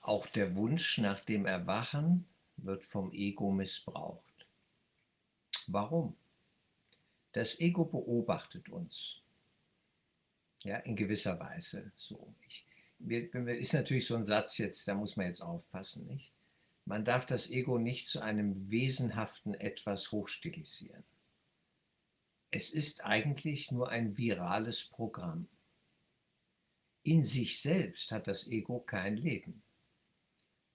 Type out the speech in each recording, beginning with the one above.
Auch der Wunsch nach dem Erwachen wird vom Ego missbraucht. Warum? Das Ego beobachtet uns. Ja, in gewisser Weise. So. Ich, wir, ist natürlich so ein Satz jetzt, da muss man jetzt aufpassen, nicht? Man darf das Ego nicht zu einem wesenhaften Etwas hochstilisieren. Es ist eigentlich nur ein virales Programm. In sich selbst hat das Ego kein Leben.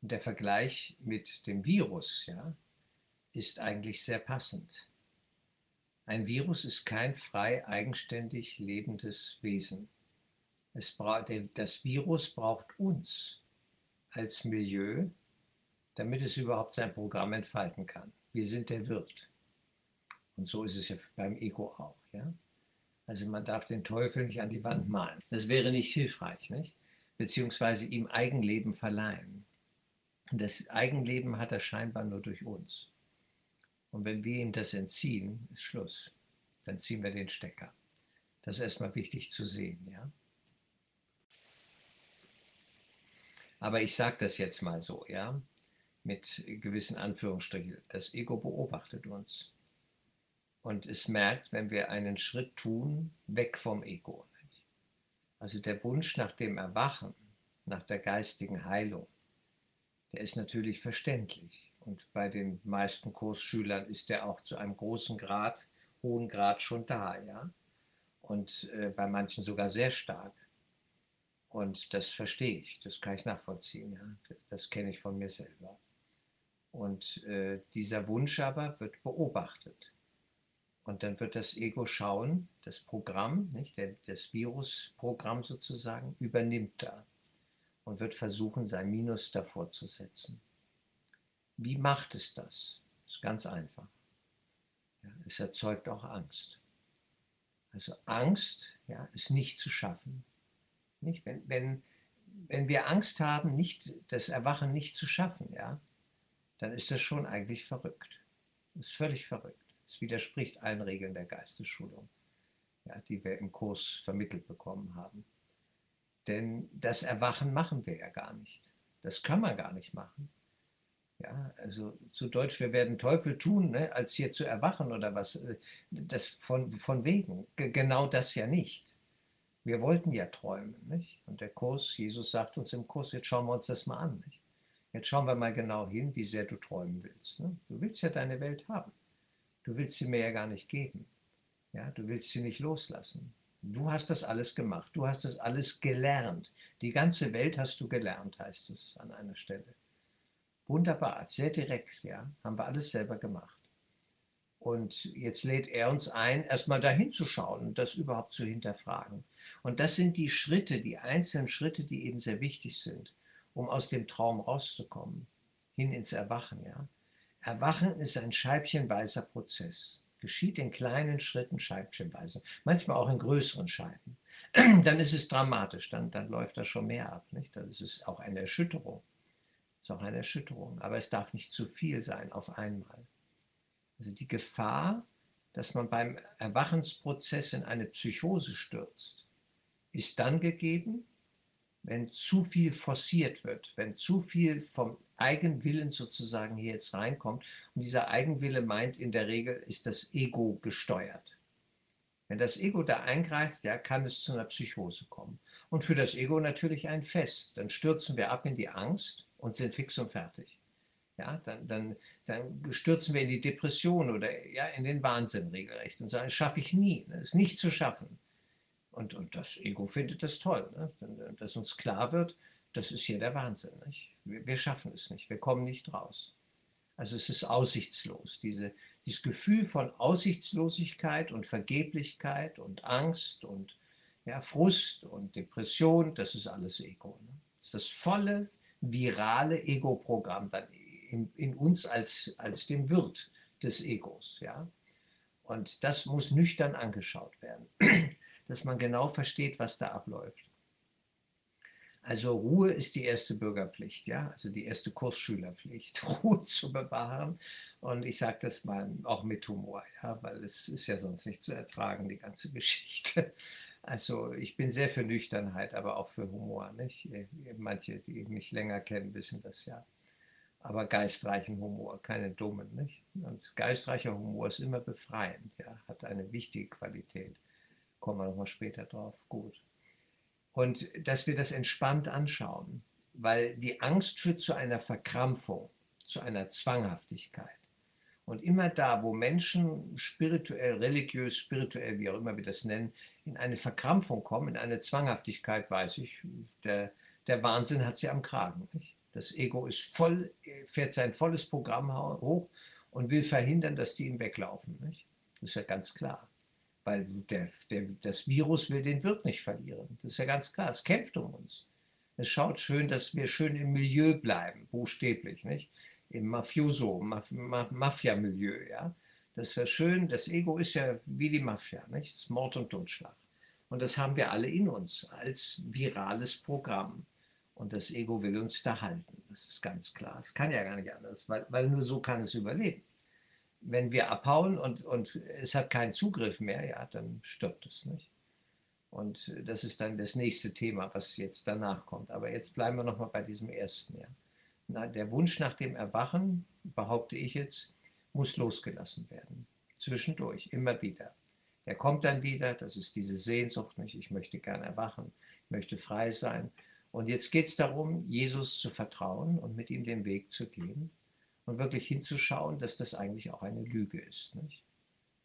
Und der Vergleich mit dem Virus ja, ist eigentlich sehr passend. Ein Virus ist kein frei eigenständig lebendes Wesen. Das Virus braucht uns als Milieu, damit es überhaupt sein Programm entfalten kann. Wir sind der Wirt. Und so ist es ja beim Ego auch. Ja? Also man darf den Teufel nicht an die Wand malen. Das wäre nicht hilfreich, nicht? beziehungsweise ihm Eigenleben verleihen. Das Eigenleben hat er scheinbar nur durch uns. Und wenn wir ihm das entziehen, ist Schluss. Dann ziehen wir den Stecker. Das ist erstmal wichtig zu sehen. Ja? Aber ich sage das jetzt mal so, ja, mit gewissen Anführungsstrichen. Das Ego beobachtet uns. Und es merkt, wenn wir einen Schritt tun, weg vom Ego. Also der Wunsch nach dem Erwachen, nach der geistigen Heilung, ist natürlich verständlich. Und bei den meisten Kursschülern ist der auch zu einem großen Grad, hohen Grad schon da, ja. Und äh, bei manchen sogar sehr stark. Und das verstehe ich, das kann ich nachvollziehen, ja. Das kenne ich von mir selber. Und äh, dieser Wunsch aber wird beobachtet. Und dann wird das Ego schauen, das Programm, nicht, das Virusprogramm sozusagen, übernimmt da und wird versuchen, sein Minus davor zu setzen. Wie macht es das? Ist ganz einfach. Ja, es erzeugt auch Angst. Also Angst ja, ist nicht zu schaffen. Nicht? Wenn, wenn, wenn wir Angst haben, nicht, das Erwachen nicht zu schaffen, ja, dann ist das schon eigentlich verrückt. Das ist völlig verrückt. Es widerspricht allen Regeln der Geistesschulung, ja, die wir im Kurs vermittelt bekommen haben. Denn das Erwachen machen wir ja gar nicht. Das kann man gar nicht machen. Ja, also zu Deutsch, wir werden Teufel tun, ne, als hier zu erwachen oder was. Äh, das von, von wegen. G genau das ja nicht. Wir wollten ja träumen. Nicht? Und der Kurs, Jesus sagt uns im Kurs, jetzt schauen wir uns das mal an. Nicht? Jetzt schauen wir mal genau hin, wie sehr du träumen willst. Ne? Du willst ja deine Welt haben. Du willst sie mir ja gar nicht geben. Ja, du willst sie nicht loslassen. Du hast das alles gemacht. Du hast das alles gelernt. Die ganze Welt hast du gelernt, heißt es an einer Stelle. Wunderbar, sehr direkt, ja. Haben wir alles selber gemacht. Und jetzt lädt er uns ein, erstmal dahin zu schauen und das überhaupt zu hinterfragen. Und das sind die Schritte, die einzelnen Schritte, die eben sehr wichtig sind, um aus dem Traum rauszukommen, hin ins Erwachen, ja. Erwachen ist ein scheibchenweiser Prozess. Geschieht in kleinen Schritten scheibchenweise, manchmal auch in größeren Scheiben. Dann ist es dramatisch, dann, dann läuft das schon mehr ab. Nicht? Dann ist auch eine Erschütterung ist auch eine Erschütterung, aber es darf nicht zu viel sein auf einmal. Also die Gefahr, dass man beim Erwachensprozess in eine Psychose stürzt, ist dann gegeben, wenn zu viel forciert wird, wenn zu viel vom Eigenwillen sozusagen hier jetzt reinkommt. Und dieser Eigenwille meint in der Regel, ist das Ego gesteuert. Wenn das Ego da eingreift, ja, kann es zu einer Psychose kommen. Und für das Ego natürlich ein Fest. Dann stürzen wir ab in die Angst und sind fix und fertig. Ja, dann, dann, dann stürzen wir in die Depression oder ja, in den Wahnsinn regelrecht und sagen, das schaffe ich nie, das ist nicht zu schaffen. Und, und das Ego findet das toll, ne? dass uns klar wird, das ist hier der Wahnsinn. Nicht? Wir, wir schaffen es nicht, wir kommen nicht raus. Also es ist aussichtslos. Diese, dieses Gefühl von Aussichtslosigkeit und Vergeblichkeit und Angst und ja, Frust und Depression, das ist alles Ego. Ne? Das ist das volle virale Ego-Programm dann in, in, uns als, als dem Wirt des Egos. Ja? Und das muss nüchtern angeschaut werden, dass man genau versteht, was da abläuft. Also Ruhe ist die erste Bürgerpflicht, ja, also die erste Kursschülerpflicht, Ruhe zu bewahren. Und ich sage das mal auch mit Humor, ja, weil es ist ja sonst nicht zu ertragen, die ganze Geschichte. Also ich bin sehr für Nüchternheit, aber auch für Humor. Nicht? Manche, die mich länger kennen, wissen das ja. Aber geistreichen Humor, keine dummen. Nicht? Und geistreicher Humor ist immer befreiend, ja? hat eine wichtige Qualität. Kommen wir nochmal später drauf. Gut. Und dass wir das entspannt anschauen, weil die Angst führt zu einer Verkrampfung, zu einer Zwanghaftigkeit. Und immer da, wo Menschen spirituell, religiös, spirituell, wie auch immer wir das nennen, in eine Verkrampfung kommen, in eine Zwanghaftigkeit, weiß ich, der, der Wahnsinn hat sie am Kragen. Nicht? Das Ego ist voll, fährt sein volles Programm hoch und will verhindern, dass die ihm weglaufen. Nicht? Das ist ja ganz klar. Weil der, der, das Virus will den Wirt nicht verlieren. Das ist ja ganz klar. Es kämpft um uns. Es schaut schön, dass wir schön im Milieu bleiben, buchstäblich. Nicht? im Mafioso, Maf Mafia-Milieu. Ja? Das wäre schön, das Ego ist ja wie die Mafia, nicht? Das Mord und Totschlag. Und das haben wir alle in uns als virales Programm. Und das Ego will uns da halten, das ist ganz klar. Es kann ja gar nicht anders, weil, weil nur so kann es überleben. Wenn wir abhauen und, und es hat keinen Zugriff mehr, ja, dann stirbt es nicht. Und das ist dann das nächste Thema, was jetzt danach kommt. Aber jetzt bleiben wir nochmal bei diesem ersten, ja der Wunsch nach dem Erwachen, behaupte ich jetzt, muss losgelassen werden. Zwischendurch, immer wieder. Er kommt dann wieder, das ist diese Sehnsucht, nicht? ich möchte gern erwachen, ich möchte frei sein. Und jetzt geht es darum, Jesus zu vertrauen und mit ihm den Weg zu gehen und wirklich hinzuschauen, dass das eigentlich auch eine Lüge ist. Nicht?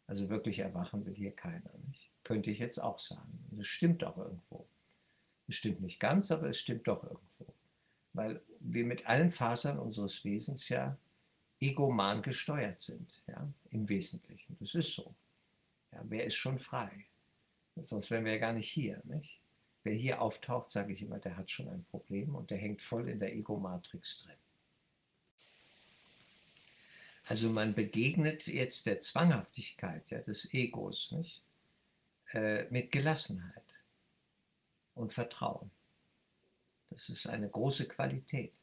Also wirklich erwachen will hier keiner. Nicht? Könnte ich jetzt auch sagen. Es stimmt auch irgendwo. Es stimmt nicht ganz, aber es stimmt doch irgendwo weil wir mit allen Fasern unseres Wesens ja egoman gesteuert sind, ja, im Wesentlichen. Das ist so. Ja, wer ist schon frei? Sonst wären wir ja gar nicht hier, nicht? Wer hier auftaucht, sage ich immer, der hat schon ein Problem und der hängt voll in der Ego-Matrix drin. Also man begegnet jetzt der Zwanghaftigkeit ja, des Egos nicht? Äh, mit Gelassenheit und Vertrauen. Das ist eine große Qualität.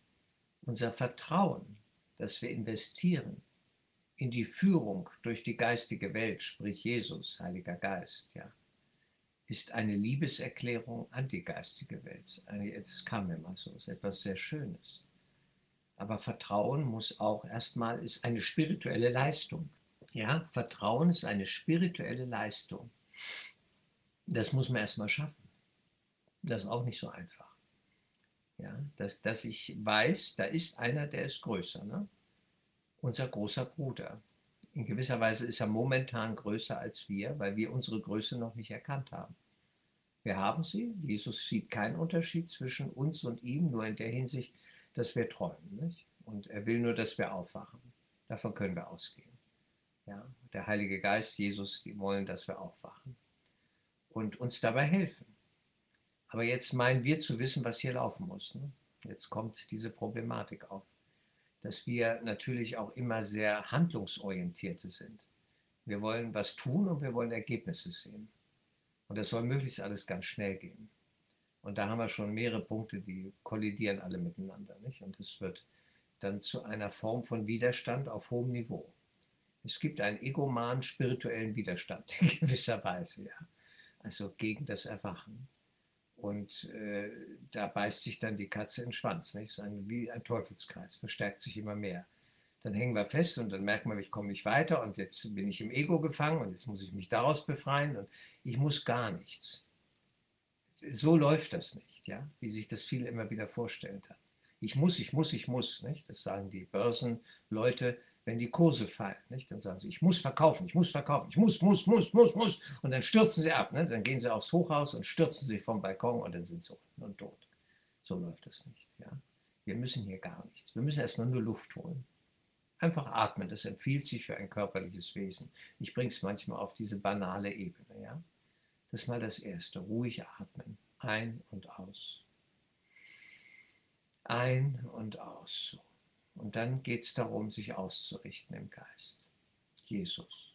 Unser Vertrauen, das wir investieren in die Führung durch die geistige Welt, sprich Jesus, Heiliger Geist, ja, ist eine Liebeserklärung an die geistige Welt. Es kam mir mal so, ist etwas sehr Schönes. Aber Vertrauen muss auch erstmal, ist eine spirituelle Leistung. Ja, Vertrauen ist eine spirituelle Leistung. Das muss man erstmal schaffen. Das ist auch nicht so einfach. Ja, dass, dass ich weiß, da ist einer, der ist größer. Ne? Unser großer Bruder. In gewisser Weise ist er momentan größer als wir, weil wir unsere Größe noch nicht erkannt haben. Wir haben sie. Jesus sieht keinen Unterschied zwischen uns und ihm, nur in der Hinsicht, dass wir träumen. Nicht? Und er will nur, dass wir aufwachen. Davon können wir ausgehen. Ja? Der Heilige Geist, Jesus, die wollen, dass wir aufwachen und uns dabei helfen. Aber jetzt meinen wir zu wissen, was hier laufen muss. Ne? Jetzt kommt diese Problematik auf, dass wir natürlich auch immer sehr handlungsorientierte sind. Wir wollen was tun und wir wollen Ergebnisse sehen. Und das soll möglichst alles ganz schnell gehen. Und da haben wir schon mehrere Punkte, die kollidieren alle miteinander. Nicht? Und es wird dann zu einer Form von Widerstand auf hohem Niveau. Es gibt einen egomanen spirituellen Widerstand in gewisser Weise, ja. Also gegen das Erwachen. Und äh, da beißt sich dann die Katze in den Schwanz. Nicht? Das ist ein, wie ein Teufelskreis, verstärkt sich immer mehr. Dann hängen wir fest und dann merken wir, ich komme nicht weiter und jetzt bin ich im Ego gefangen und jetzt muss ich mich daraus befreien und ich muss gar nichts. So läuft das nicht, ja? wie sich das viele immer wieder vorstellen. Ich muss, ich muss, ich muss. Nicht? Das sagen die Börsenleute, wenn die Kurse fallen. Nicht? Dann sagen sie, ich muss verkaufen, ich muss verkaufen, ich muss, muss, muss, muss, muss. Und dann stürzen sie ab. Ne? Dann gehen sie aufs Hochhaus und stürzen sich vom Balkon und dann sind sie unten und tot. So läuft das nicht. Ja? Wir müssen hier gar nichts. Wir müssen erstmal nur Luft holen. Einfach atmen, das empfiehlt sich für ein körperliches Wesen. Ich bringe es manchmal auf diese banale Ebene. Ja? Das ist mal das Erste. Ruhig atmen. Ein und aus. Ein und aus. Und dann geht es darum, sich auszurichten im Geist. Jesus,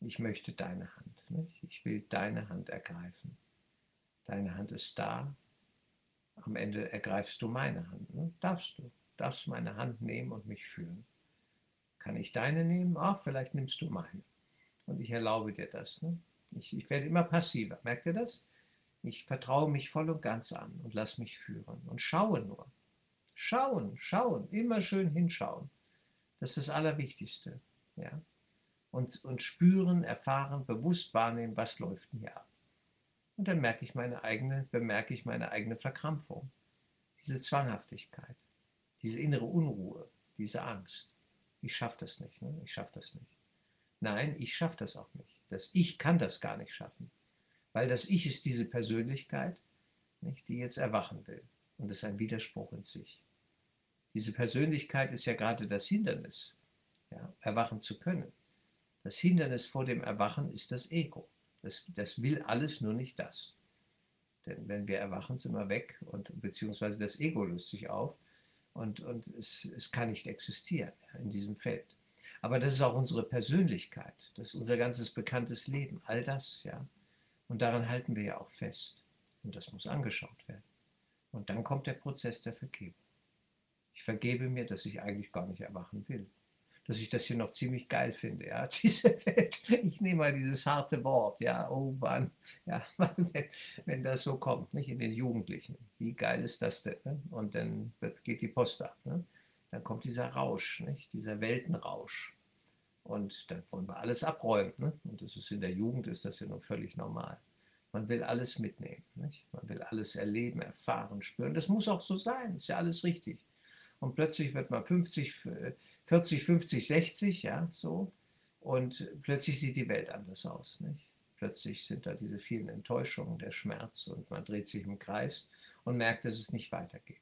ich möchte deine Hand. Nicht? Ich will deine Hand ergreifen. Deine Hand ist da. Am Ende ergreifst du meine Hand. Ne? Darfst du. Darfst meine Hand nehmen und mich führen. Kann ich deine nehmen? Ach, vielleicht nimmst du meine. Und ich erlaube dir das. Ne? Ich, ich werde immer passiver. Merkt ihr das? Ich vertraue mich voll und ganz an und lasse mich führen und schaue nur. Schauen, schauen, immer schön hinschauen. Das ist das Allerwichtigste. Ja? Und, und spüren, erfahren, bewusst wahrnehmen, was läuft denn hier ab. Und dann merke ich meine eigene, bemerke ich meine eigene Verkrampfung, diese Zwanghaftigkeit, diese innere Unruhe, diese Angst. Ich schaffe das nicht, ne? ich schaffe das nicht. Nein, ich schaffe das auch nicht. Das Ich kann das gar nicht schaffen, weil das Ich ist diese Persönlichkeit, nicht, die jetzt erwachen will. Und das ist ein Widerspruch in sich. Diese Persönlichkeit ist ja gerade das Hindernis, ja, erwachen zu können. Das Hindernis vor dem Erwachen ist das Ego. Das, das will alles nur nicht das. Denn wenn wir erwachen, sind wir weg und beziehungsweise das Ego löst sich auf und, und es, es kann nicht existieren in diesem Feld. Aber das ist auch unsere Persönlichkeit, das ist unser ganzes bekanntes Leben, all das, ja. Und daran halten wir ja auch fest. Und das muss angeschaut werden. Und dann kommt der Prozess der Vergebung. Ich vergebe mir, dass ich eigentlich gar nicht erwachen will. Dass ich das hier noch ziemlich geil finde, ja, diese Welt. Ich nehme mal dieses harte Wort, ja, oh Mann, ja, wenn, wenn das so kommt, nicht in den Jugendlichen. Wie geil ist das denn? Ne? Und dann wird, geht die Post ab. Ne? Dann kommt dieser Rausch, nicht? dieser Weltenrausch. Und dann wollen wir alles abräumen. Ne? Und das ist in der Jugend ist das ja nur völlig normal. Man will alles mitnehmen. Nicht? Man will alles erleben, erfahren, spüren. Das muss auch so sein. Ist ja alles richtig und plötzlich wird man 50, 40, 50, 60, ja, so. Und plötzlich sieht die Welt anders aus, nicht? Plötzlich sind da diese vielen Enttäuschungen, der Schmerz und man dreht sich im Kreis und merkt, dass es nicht weitergeht.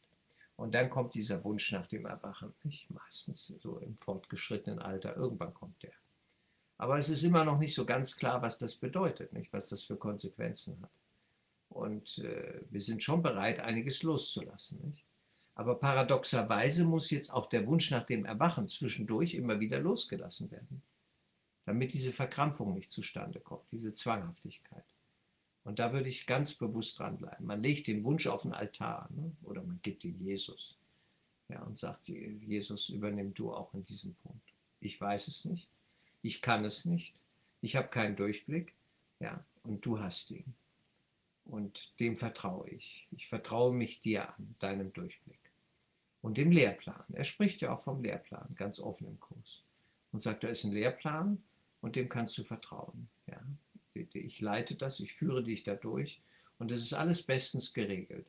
Und dann kommt dieser Wunsch nach dem Erwachen, nicht? Meistens so im fortgeschrittenen Alter, irgendwann kommt der. Aber es ist immer noch nicht so ganz klar, was das bedeutet, nicht? Was das für Konsequenzen hat. Und äh, wir sind schon bereit, einiges loszulassen, nicht? Aber paradoxerweise muss jetzt auch der Wunsch nach dem Erwachen zwischendurch immer wieder losgelassen werden, damit diese Verkrampfung nicht zustande kommt, diese Zwanghaftigkeit. Und da würde ich ganz bewusst dranbleiben. Man legt den Wunsch auf den Altar ne? oder man gibt ihn Jesus ja, und sagt, Jesus, übernimm du auch in diesem Punkt. Ich weiß es nicht, ich kann es nicht, ich habe keinen Durchblick, ja, und du hast ihn. Und dem vertraue ich. Ich vertraue mich dir an, deinem Durchblick und dem Lehrplan. Er spricht ja auch vom Lehrplan, ganz offen im Kurs. Und sagt, da ist ein Lehrplan und dem kannst du vertrauen. Ja? Ich leite das, ich führe dich dadurch und das ist alles bestens geregelt.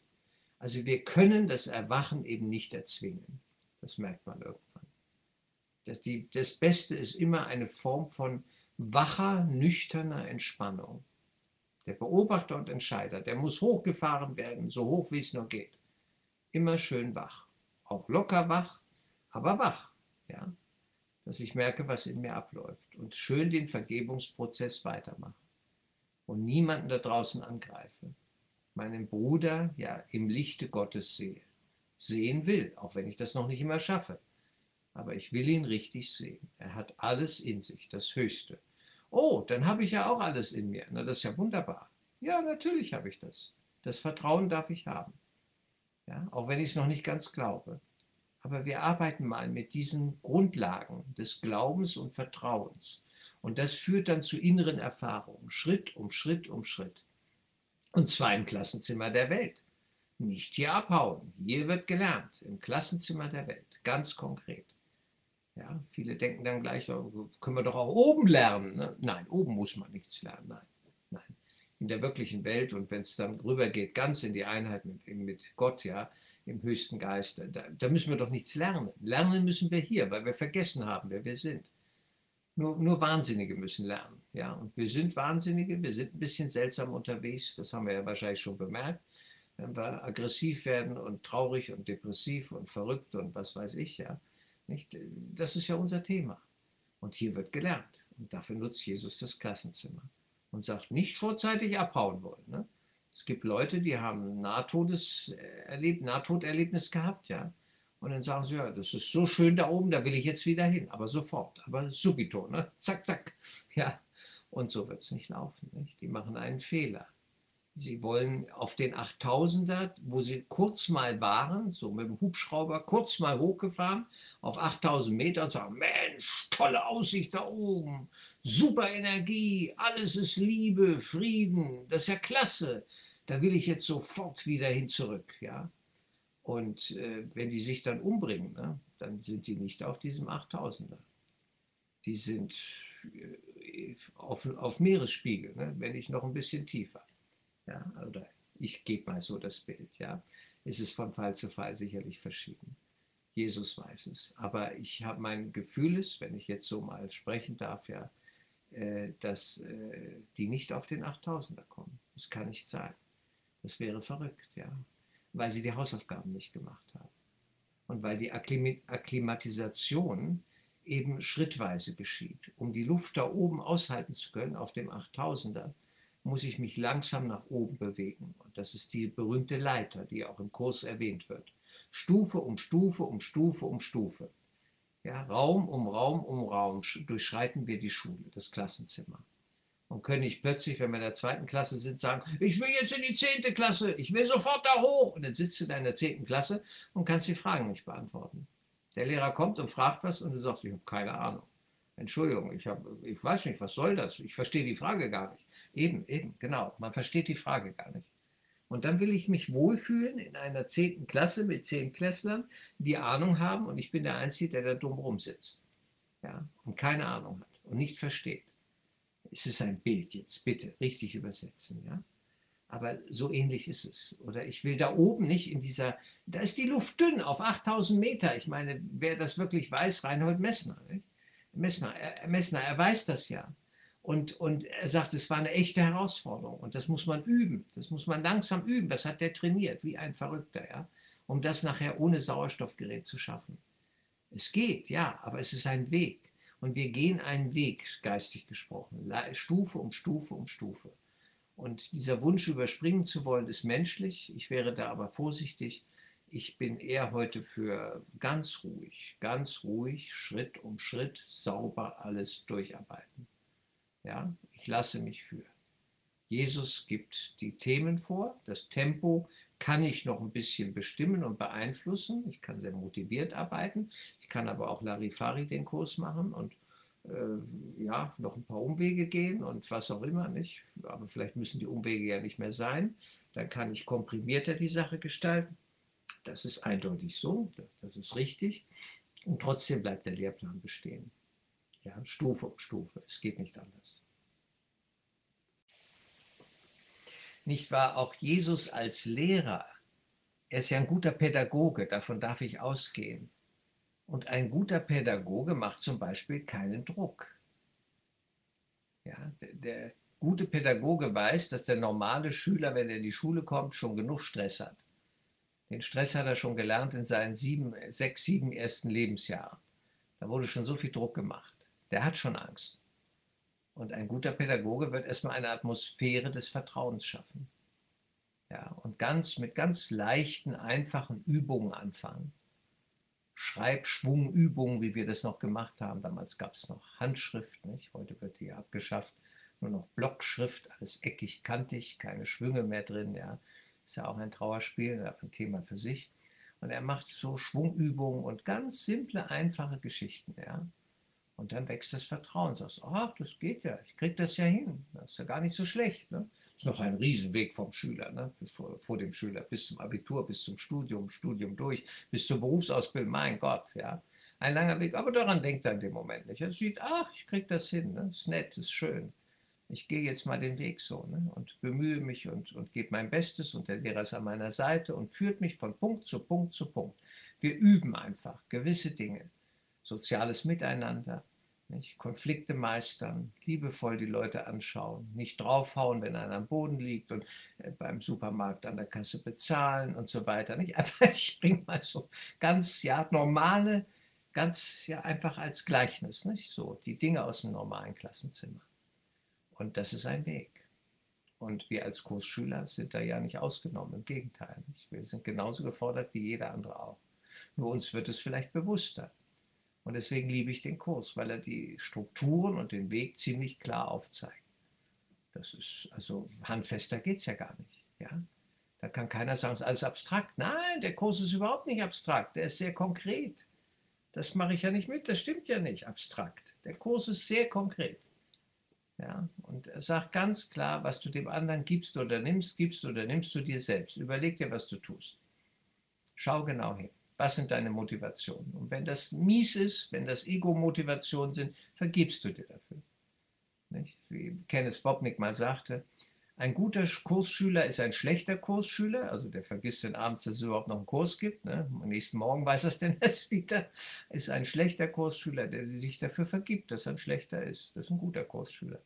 Also wir können das Erwachen eben nicht erzwingen. Das merkt man irgendwann. Das, die, das Beste ist immer eine Form von wacher, nüchterner Entspannung. Der Beobachter und Entscheider, der muss hochgefahren werden, so hoch wie es nur geht. Immer schön wach auch locker wach, aber wach, ja, dass ich merke, was in mir abläuft und schön den Vergebungsprozess weitermache und niemanden da draußen angreife, meinen Bruder ja im Lichte Gottes sehe, sehen will, auch wenn ich das noch nicht immer schaffe, aber ich will ihn richtig sehen. Er hat alles in sich, das Höchste. Oh, dann habe ich ja auch alles in mir. Na, das ist ja wunderbar. Ja, natürlich habe ich das. Das Vertrauen darf ich haben. Ja, auch wenn ich es noch nicht ganz glaube. Aber wir arbeiten mal mit diesen Grundlagen des Glaubens und Vertrauens. Und das führt dann zu inneren Erfahrungen, Schritt um Schritt um Schritt. Und zwar im Klassenzimmer der Welt. Nicht hier abhauen. Hier wird gelernt. Im Klassenzimmer der Welt. Ganz konkret. Ja, viele denken dann gleich, können wir doch auch oben lernen. Ne? Nein, oben muss man nichts lernen. Nein, nein in der wirklichen Welt und wenn es dann rübergeht, ganz in die Einheit mit, mit Gott, ja, im höchsten Geist, da, da, müssen wir doch nichts lernen. Lernen müssen wir hier, weil wir vergessen haben, wer wir sind. Nur, nur Wahnsinnige müssen lernen. Ja? Und wir sind Wahnsinnige, wir sind ein bisschen seltsam unterwegs, das haben wir ja wahrscheinlich schon bemerkt. Wenn wir aggressiv werden und traurig und depressiv und verrückt und was weiß ich, ja. Nicht? Das ist ja unser Thema. Und hier wird gelernt. Und dafür nutzt Jesus das Klassenzimmer und sagt, nicht vorzeitig abhauen wollen. Ne? Es gibt Leute, die haben Nahtodeserleb Nahtoderlebnis gehabt, ja. Und dann sagen sie, ja, das ist so schön da oben, da will ich jetzt wieder hin, aber sofort, aber subito, ne? zack, zack. Ja, und so wird es nicht laufen. Nicht? Die machen einen Fehler. Sie wollen auf den 8000er, wo sie kurz mal waren, so mit dem Hubschrauber, kurz mal hochgefahren, auf 8000 Meter und sagen, Mensch, tolle Aussicht da oben, super Energie, alles ist Liebe, Frieden, das ist ja klasse. Da will ich jetzt sofort wieder hin zurück, ja. Und äh, wenn die sich dann umbringen, ne, dann sind die nicht auf diesem 8000er. Die sind äh, auf, auf Meeresspiegel, ne, wenn nicht noch ein bisschen tiefer. Ja, oder ich gebe mal so das Bild, ja. Es ist von Fall zu Fall sicherlich verschieden. Jesus weiß es. Aber ich habe mein Gefühl ist, wenn ich jetzt so mal sprechen darf, ja, äh, dass äh, die nicht auf den 8000er kommen. Das kann nicht sein. Das wäre verrückt, ja. Weil sie die Hausaufgaben nicht gemacht haben. Und weil die Akklimatisation eben schrittweise geschieht. Um die Luft da oben aushalten zu können auf dem 8000er, muss ich mich langsam nach oben bewegen. Und das ist die berühmte Leiter, die auch im Kurs erwähnt wird. Stufe um Stufe um Stufe um Stufe. Ja, Raum um Raum um Raum durchschreiten wir die Schule, das Klassenzimmer. Und können nicht plötzlich, wenn wir in der zweiten Klasse sind, sagen, ich will jetzt in die zehnte Klasse, ich will sofort da hoch. Und dann sitzt du da in der zehnten Klasse und kannst die Fragen nicht beantworten. Der Lehrer kommt und fragt was und du sagst, ich habe keine Ahnung. Entschuldigung, ich, hab, ich weiß nicht, was soll das? Ich verstehe die Frage gar nicht. Eben, eben, genau. Man versteht die Frage gar nicht. Und dann will ich mich wohlfühlen in einer zehnten Klasse mit zehn Klässlern, die Ahnung haben und ich bin der Einzige, der da dumm rumsitzt. Ja, und keine Ahnung hat und nicht versteht. Es ist ein Bild jetzt, bitte, richtig übersetzen, ja. Aber so ähnlich ist es. Oder ich will da oben nicht in dieser, da ist die Luft dünn auf 8000 Meter. Ich meine, wer das wirklich weiß, Reinhold Messner. Nicht? Messner, er, Messner, er weiß das ja. Und, und er sagt, es war eine echte Herausforderung und das muss man üben, das muss man langsam üben. Das hat der trainiert, wie ein Verrückter, ja, um das nachher ohne Sauerstoffgerät zu schaffen. Es geht, ja, aber es ist ein Weg. Und wir gehen einen Weg, geistig gesprochen, Stufe um Stufe um Stufe. Und dieser Wunsch überspringen zu wollen, ist menschlich. Ich wäre da aber vorsichtig, ich bin eher heute für ganz ruhig, ganz ruhig, Schritt um Schritt, sauber alles durcharbeiten. Ja, ich lasse mich führen. Jesus gibt die Themen vor, das Tempo kann ich noch ein bisschen bestimmen und beeinflussen. Ich kann sehr motiviert arbeiten. Ich kann aber auch Larifari den Kurs machen und äh, ja, noch ein paar Umwege gehen und was auch immer nicht. Aber vielleicht müssen die Umwege ja nicht mehr sein. Dann kann ich komprimierter die Sache gestalten. Das ist eindeutig so, das, das ist richtig. Und trotzdem bleibt der Lehrplan bestehen. Ja, Stufe um Stufe. Es geht nicht anders. Nicht wahr? Auch Jesus als Lehrer, er ist ja ein guter Pädagoge, davon darf ich ausgehen. Und ein guter Pädagoge macht zum Beispiel keinen Druck. Ja, der, der gute Pädagoge weiß, dass der normale Schüler, wenn er in die Schule kommt, schon genug Stress hat. Den Stress hat er schon gelernt in seinen sieben, sechs, sieben ersten Lebensjahren. Da wurde schon so viel Druck gemacht. Der hat schon Angst. Und ein guter Pädagoge wird erstmal eine Atmosphäre des Vertrauens schaffen. Ja, und ganz mit ganz leichten, einfachen Übungen anfangen. Schreibschwungübungen, wie wir das noch gemacht haben. Damals gab es noch Handschrift, nicht? heute wird die abgeschafft. Nur noch Blockschrift, alles eckig, kantig, keine Schwünge mehr drin. Ja ist ja auch ein Trauerspiel, ein Thema für sich. Und er macht so Schwungübungen und ganz simple, einfache Geschichten, ja. Und dann wächst das Vertrauen. Sagst, ach, das geht ja, ich krieg das ja hin. Das ist ja gar nicht so schlecht. Ne? Ist noch ein Riesenweg vom Schüler, ne? vor, vor dem Schüler, bis zum Abitur, bis zum Studium, Studium durch, bis zur Berufsausbildung, mein Gott, ja. Ein langer Weg, aber daran denkt er in dem Moment nicht. Er sieht, ach, ich krieg das hin, ne? ist nett, ist schön ich gehe jetzt mal den Weg so ne, und bemühe mich und, und gebe mein Bestes und der Lehrer ist an meiner Seite und führt mich von Punkt zu Punkt zu Punkt. Wir üben einfach gewisse Dinge. Soziales Miteinander, nicht? Konflikte meistern, liebevoll die Leute anschauen, nicht draufhauen, wenn einer am Boden liegt und äh, beim Supermarkt an der Kasse bezahlen und so weiter. Nicht? Einfach, ich bringe mal so ganz ja, normale, ganz ja, einfach als Gleichnis, nicht? so die Dinge aus dem normalen Klassenzimmer. Und das ist ein Weg. Und wir als Kursschüler sind da ja nicht ausgenommen, im Gegenteil. Wir sind genauso gefordert wie jeder andere auch. Nur uns wird es vielleicht bewusster. Und deswegen liebe ich den Kurs, weil er die Strukturen und den Weg ziemlich klar aufzeigt. Das ist, also handfester geht es ja gar nicht. Ja? Da kann keiner sagen, es ist alles abstrakt. Nein, der Kurs ist überhaupt nicht abstrakt, der ist sehr konkret. Das mache ich ja nicht mit, das stimmt ja nicht abstrakt. Der Kurs ist sehr konkret. Ja, und er sagt ganz klar, was du dem anderen gibst oder nimmst, gibst oder nimmst du dir selbst. Überleg dir, was du tust. Schau genau hin. Was sind deine Motivationen? Und wenn das mies ist, wenn das Ego-Motivationen sind, vergibst du dir dafür. Nicht? Wie Kenneth Bobnick mal sagte, ein guter Kursschüler ist ein schlechter Kursschüler, also der vergisst dann abends, dass es überhaupt noch einen Kurs gibt. Ne? Am nächsten Morgen weiß er es denn erst wieder. Ist ein schlechter Kursschüler, der sich dafür vergibt, dass er ein schlechter ist. Das ist ein guter Kursschüler.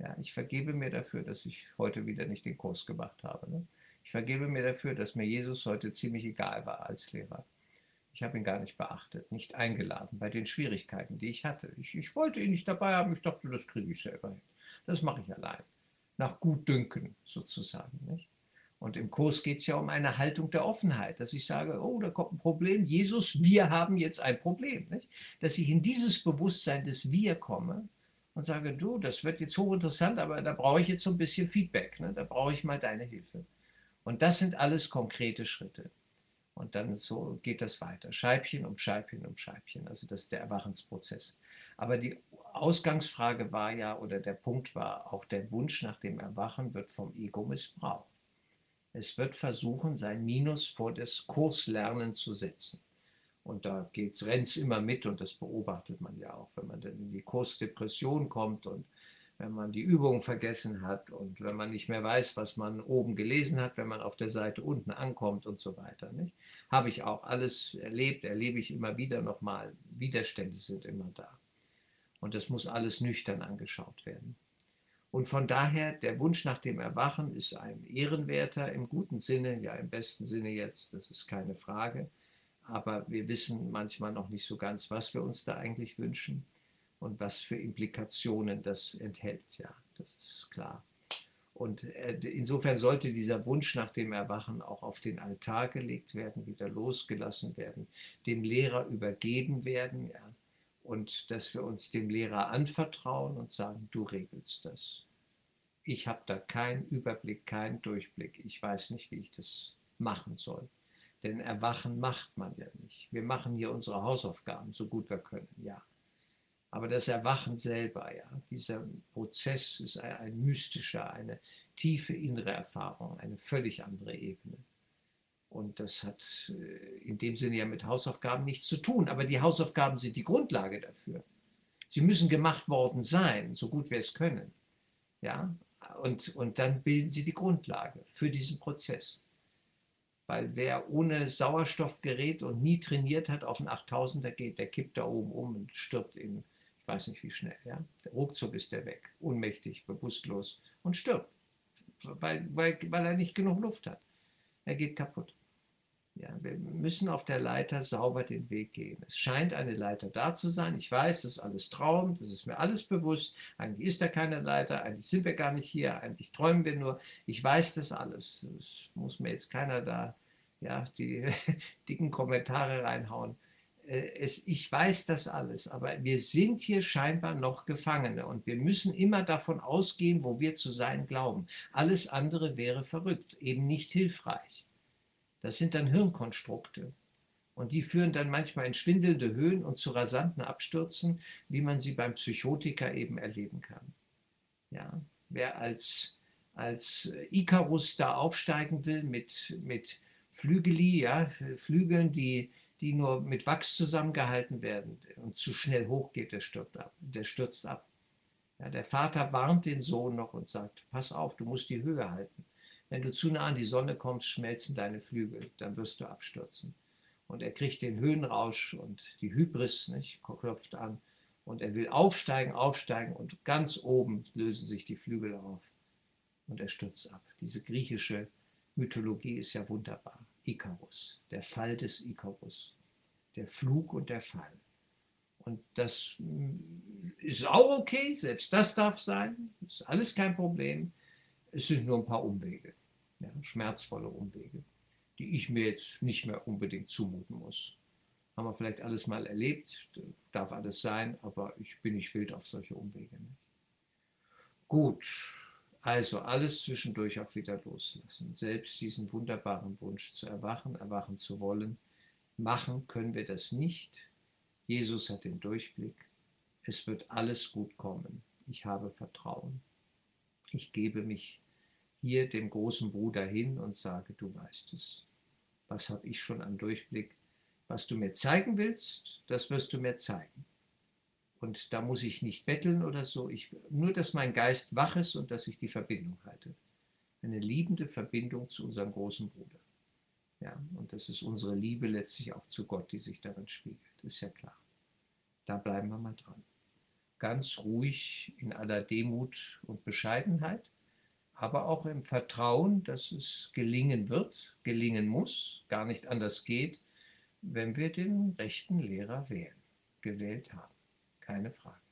Ja, ich vergebe mir dafür, dass ich heute wieder nicht den Kurs gemacht habe. Ne? Ich vergebe mir dafür, dass mir Jesus heute ziemlich egal war als Lehrer. Ich habe ihn gar nicht beachtet, nicht eingeladen bei den Schwierigkeiten, die ich hatte. Ich, ich wollte ihn nicht dabei haben, ich dachte, das kriege ich selber hin. Das mache ich allein nach Gutdünken sozusagen. Nicht? Und im Kurs geht es ja um eine Haltung der Offenheit, dass ich sage, oh, da kommt ein Problem, Jesus, wir haben jetzt ein Problem. Nicht? Dass ich in dieses Bewusstsein des Wir komme und sage, du, das wird jetzt hochinteressant, aber da brauche ich jetzt so ein bisschen Feedback, ne? da brauche ich mal deine Hilfe. Und das sind alles konkrete Schritte. Und dann so geht das weiter, Scheibchen um Scheibchen um Scheibchen. Also das ist der Erwachensprozess. Aber die Ausgangsfrage war ja, oder der Punkt war, auch der Wunsch nach dem Erwachen wird vom Ego missbraucht. Es wird versuchen, sein Minus vor das Kurslernen zu setzen. Und da rennt es immer mit und das beobachtet man ja auch, wenn man dann in die Kursdepression kommt und wenn man die Übung vergessen hat und wenn man nicht mehr weiß, was man oben gelesen hat, wenn man auf der Seite unten ankommt und so weiter. Nicht? Habe ich auch alles erlebt, erlebe ich immer wieder nochmal. Widerstände sind immer da. Und das muss alles nüchtern angeschaut werden. Und von daher, der Wunsch nach dem Erwachen ist ein ehrenwerter im guten Sinne, ja im besten Sinne jetzt, das ist keine Frage. Aber wir wissen manchmal noch nicht so ganz, was wir uns da eigentlich wünschen und was für Implikationen das enthält. Ja, das ist klar. Und äh, insofern sollte dieser Wunsch nach dem Erwachen auch auf den Altar gelegt werden, wieder losgelassen werden, dem Lehrer übergeben werden. Ja, und dass wir uns dem Lehrer anvertrauen und sagen, du regelst das. Ich habe da keinen Überblick, keinen Durchblick. Ich weiß nicht, wie ich das machen soll. Denn Erwachen macht man ja nicht. Wir machen hier unsere Hausaufgaben so gut wir können, ja. Aber das Erwachen selber, ja, dieser Prozess ist ein, ein mystischer, eine tiefe innere Erfahrung, eine völlig andere Ebene. Und das hat äh, in dem Sinne ja mit Hausaufgaben nichts zu tun. Aber die Hausaufgaben sind die Grundlage dafür. Sie müssen gemacht worden sein, so gut wir es können. Ja? Und, und dann bilden sie die Grundlage für diesen Prozess. Weil wer ohne Sauerstoffgerät und nie trainiert hat, auf einen 8000er geht, der kippt da oben um und stirbt in, ich weiß nicht wie schnell. Ja? Der ruckzuck ist der weg, ohnmächtig, bewusstlos und stirbt, weil, weil, weil er nicht genug Luft hat. Er geht kaputt. Ja, wir müssen auf der Leiter sauber den Weg gehen. Es scheint eine Leiter da zu sein. Ich weiß, das ist alles Traum, das ist mir alles bewusst. Eigentlich ist da keine Leiter, eigentlich sind wir gar nicht hier, eigentlich träumen wir nur. Ich weiß das alles. Es muss mir jetzt keiner da ja, die dicken Kommentare reinhauen. Äh, es, ich weiß das alles, aber wir sind hier scheinbar noch Gefangene und wir müssen immer davon ausgehen, wo wir zu sein glauben. Alles andere wäre verrückt, eben nicht hilfreich. Das sind dann Hirnkonstrukte. Und die führen dann manchmal in schwindelnde Höhen und zu rasanten Abstürzen, wie man sie beim Psychotiker eben erleben kann. Ja, wer als, als Icarus da aufsteigen will mit, mit Flügeli, ja, Flügeln, die, die nur mit Wachs zusammengehalten werden und zu schnell hochgeht, der stürzt ab. Der stürzt ab. Ja, der Vater warnt den Sohn noch und sagt, pass auf, du musst die Höhe halten. Wenn du zu nah an die Sonne kommst, schmelzen deine Flügel, dann wirst du abstürzen. Und er kriegt den Höhenrausch und die Hybris, nicht, klopft an. Und er will aufsteigen, aufsteigen und ganz oben lösen sich die Flügel auf. Und er stürzt ab. Diese griechische Mythologie ist ja wunderbar. Ikarus, der Fall des Ikarus, der Flug und der Fall. Und das mm, ist auch okay, selbst das darf sein, ist alles kein Problem. Es sind nur ein paar Umwege, ja, schmerzvolle Umwege, die ich mir jetzt nicht mehr unbedingt zumuten muss. Haben wir vielleicht alles mal erlebt, darf alles sein, aber ich bin nicht wild auf solche Umwege. Gut, Also alles zwischendurch auch wieder loslassen. Selbst diesen wunderbaren Wunsch zu erwachen, erwachen zu wollen. Machen können wir das nicht. Jesus hat den Durchblick. Es wird alles gut kommen. Ich habe Vertrauen. Ich gebe mich hier dem großen Bruder hin und sage, du weißt es. Was habe ich schon an Durchblick? Was du mir zeigen willst, das wirst du mir zeigen. Und da muss ich nicht betteln oder so. Ich, nur, dass mein Geist wach ist und dass ich die Verbindung halte. Eine liebende Verbindung zu unserem großen Bruder. Ja, und das ist unsere Liebe letztlich auch zu Gott, die sich darin spiegelt. Ist ja klar. Da bleiben wir mal dran. Ganz ruhig in aller Demut und Bescheidenheit, aber auch im Vertrauen, dass es gelingen wird, gelingen muss, gar nicht anders geht, wenn wir den rechten Lehrer wählen, gewählt haben. Keine Frage.